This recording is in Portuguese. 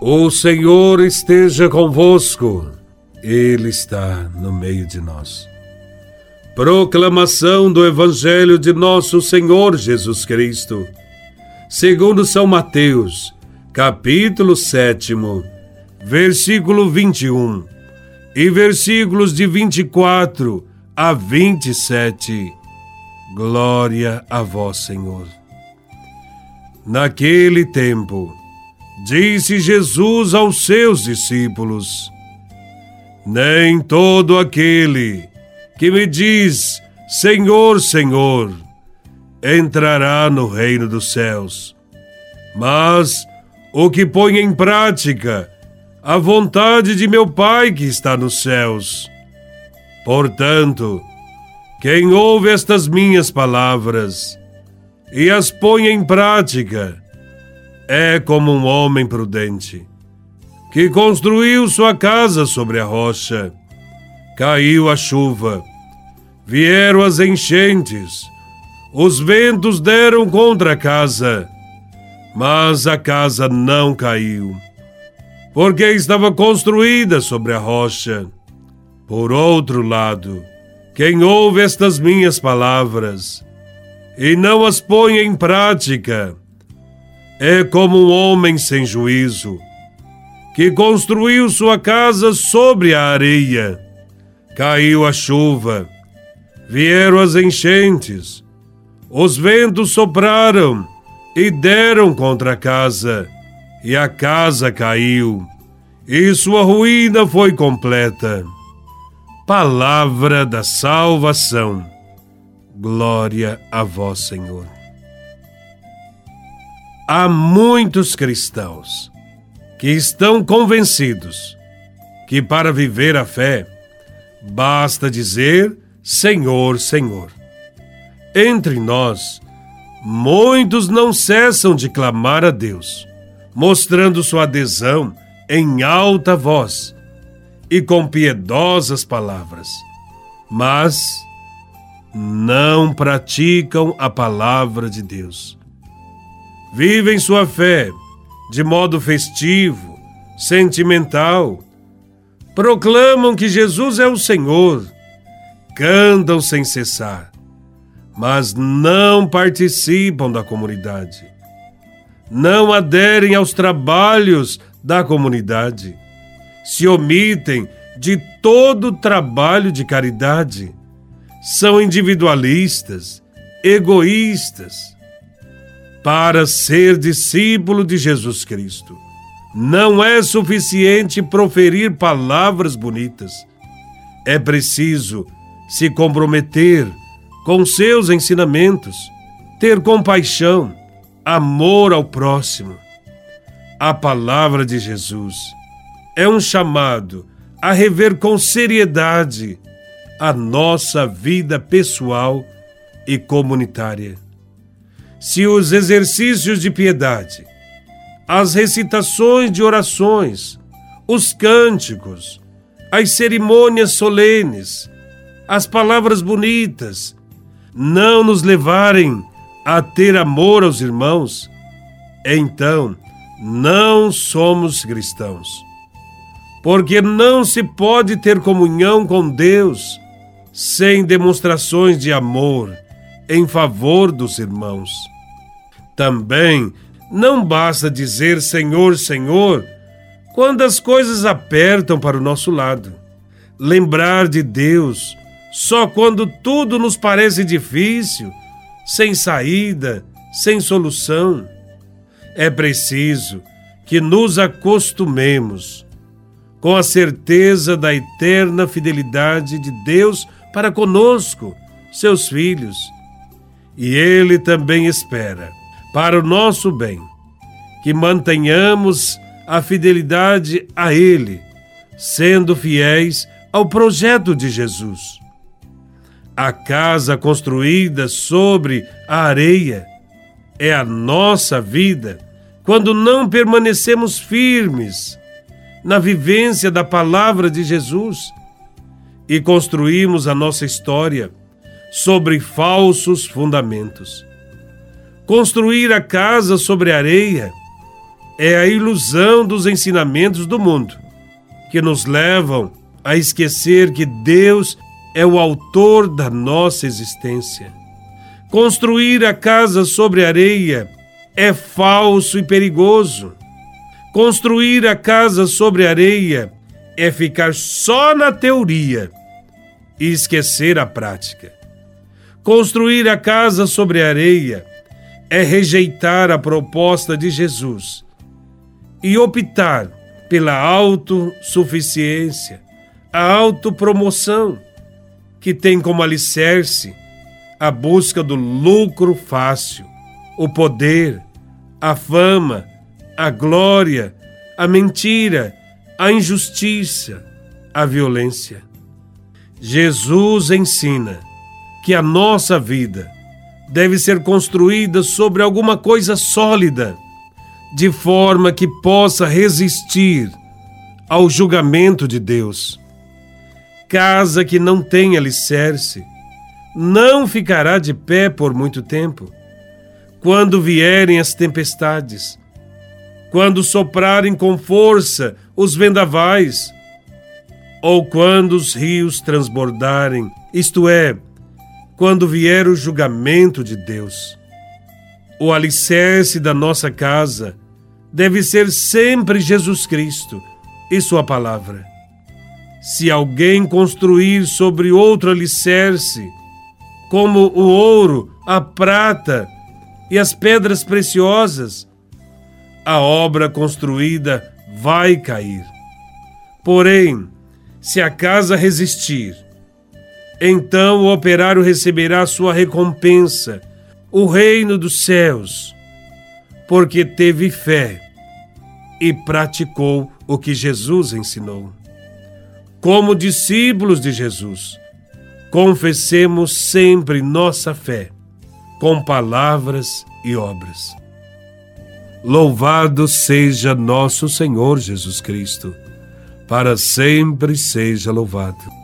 O Senhor esteja convosco, Ele está no meio de nós. Proclamação do Evangelho de Nosso Senhor Jesus Cristo, segundo São Mateus, capítulo 7, versículo 21 e versículos de 24 a 27. Glória a Vós, Senhor. Naquele tempo, Disse Jesus aos seus discípulos: Nem todo aquele que me diz Senhor, Senhor, entrará no reino dos céus, mas o que põe em prática a vontade de meu Pai que está nos céus. Portanto, quem ouve estas minhas palavras e as põe em prática, é como um homem prudente, que construiu sua casa sobre a rocha. Caiu a chuva, vieram as enchentes, os ventos deram contra a casa, mas a casa não caiu, porque estava construída sobre a rocha. Por outro lado, quem ouve estas minhas palavras e não as põe em prática, é como um homem sem juízo, que construiu sua casa sobre a areia. Caiu a chuva, vieram as enchentes, os ventos sopraram e deram contra a casa, e a casa caiu, e sua ruína foi completa. Palavra da salvação. Glória a vós, Senhor há muitos cristãos que estão convencidos que para viver a fé basta dizer Senhor, Senhor. Entre nós, muitos não cessam de clamar a Deus, mostrando sua adesão em alta voz e com piedosas palavras, mas não praticam a palavra de Deus vivem sua fé de modo festivo, sentimental, proclamam que Jesus é o Senhor, cantam sem cessar, mas não participam da comunidade, não aderem aos trabalhos da comunidade, se omitem de todo trabalho de caridade, são individualistas, egoístas para ser discípulo de Jesus Cristo. Não é suficiente proferir palavras bonitas. É preciso se comprometer com seus ensinamentos, ter compaixão, amor ao próximo. A palavra de Jesus é um chamado a rever com seriedade a nossa vida pessoal e comunitária se os exercícios de piedade, as recitações de orações, os cânticos, as cerimônias solenes, as palavras bonitas, não nos levarem a ter amor aos irmãos, então não somos cristãos. Porque não se pode ter comunhão com Deus sem demonstrações de amor em favor dos irmãos. Também não basta dizer Senhor, Senhor, quando as coisas apertam para o nosso lado. Lembrar de Deus só quando tudo nos parece difícil, sem saída, sem solução. É preciso que nos acostumemos com a certeza da eterna fidelidade de Deus para conosco, seus filhos e Ele também espera, para o nosso bem, que mantenhamos a fidelidade a Ele, sendo fiéis ao projeto de Jesus. A casa construída sobre a areia é a nossa vida quando não permanecemos firmes na vivência da palavra de Jesus e construímos a nossa história sobre falsos fundamentos. Construir a casa sobre areia é a ilusão dos ensinamentos do mundo, que nos levam a esquecer que Deus é o autor da nossa existência. Construir a casa sobre areia é falso e perigoso. Construir a casa sobre areia é ficar só na teoria e esquecer a prática. Construir a casa sobre areia é rejeitar a proposta de Jesus e optar pela autossuficiência, a autopromoção, que tem como alicerce a busca do lucro fácil, o poder, a fama, a glória, a mentira, a injustiça, a violência. Jesus ensina que a nossa vida deve ser construída sobre alguma coisa sólida de forma que possa resistir ao julgamento de Deus. Casa que não tem alicerce não ficará de pé por muito tempo. Quando vierem as tempestades, quando soprarem com força os vendavais, ou quando os rios transbordarem, isto é, quando vier o julgamento de Deus. O alicerce da nossa casa deve ser sempre Jesus Cristo e Sua palavra. Se alguém construir sobre outro alicerce, como o ouro, a prata e as pedras preciosas, a obra construída vai cair. Porém, se a casa resistir, então o operário receberá sua recompensa o reino dos céus, porque teve fé e praticou o que Jesus ensinou. Como discípulos de Jesus, confessemos sempre nossa fé com palavras e obras. Louvado seja nosso Senhor Jesus Cristo, para sempre seja louvado.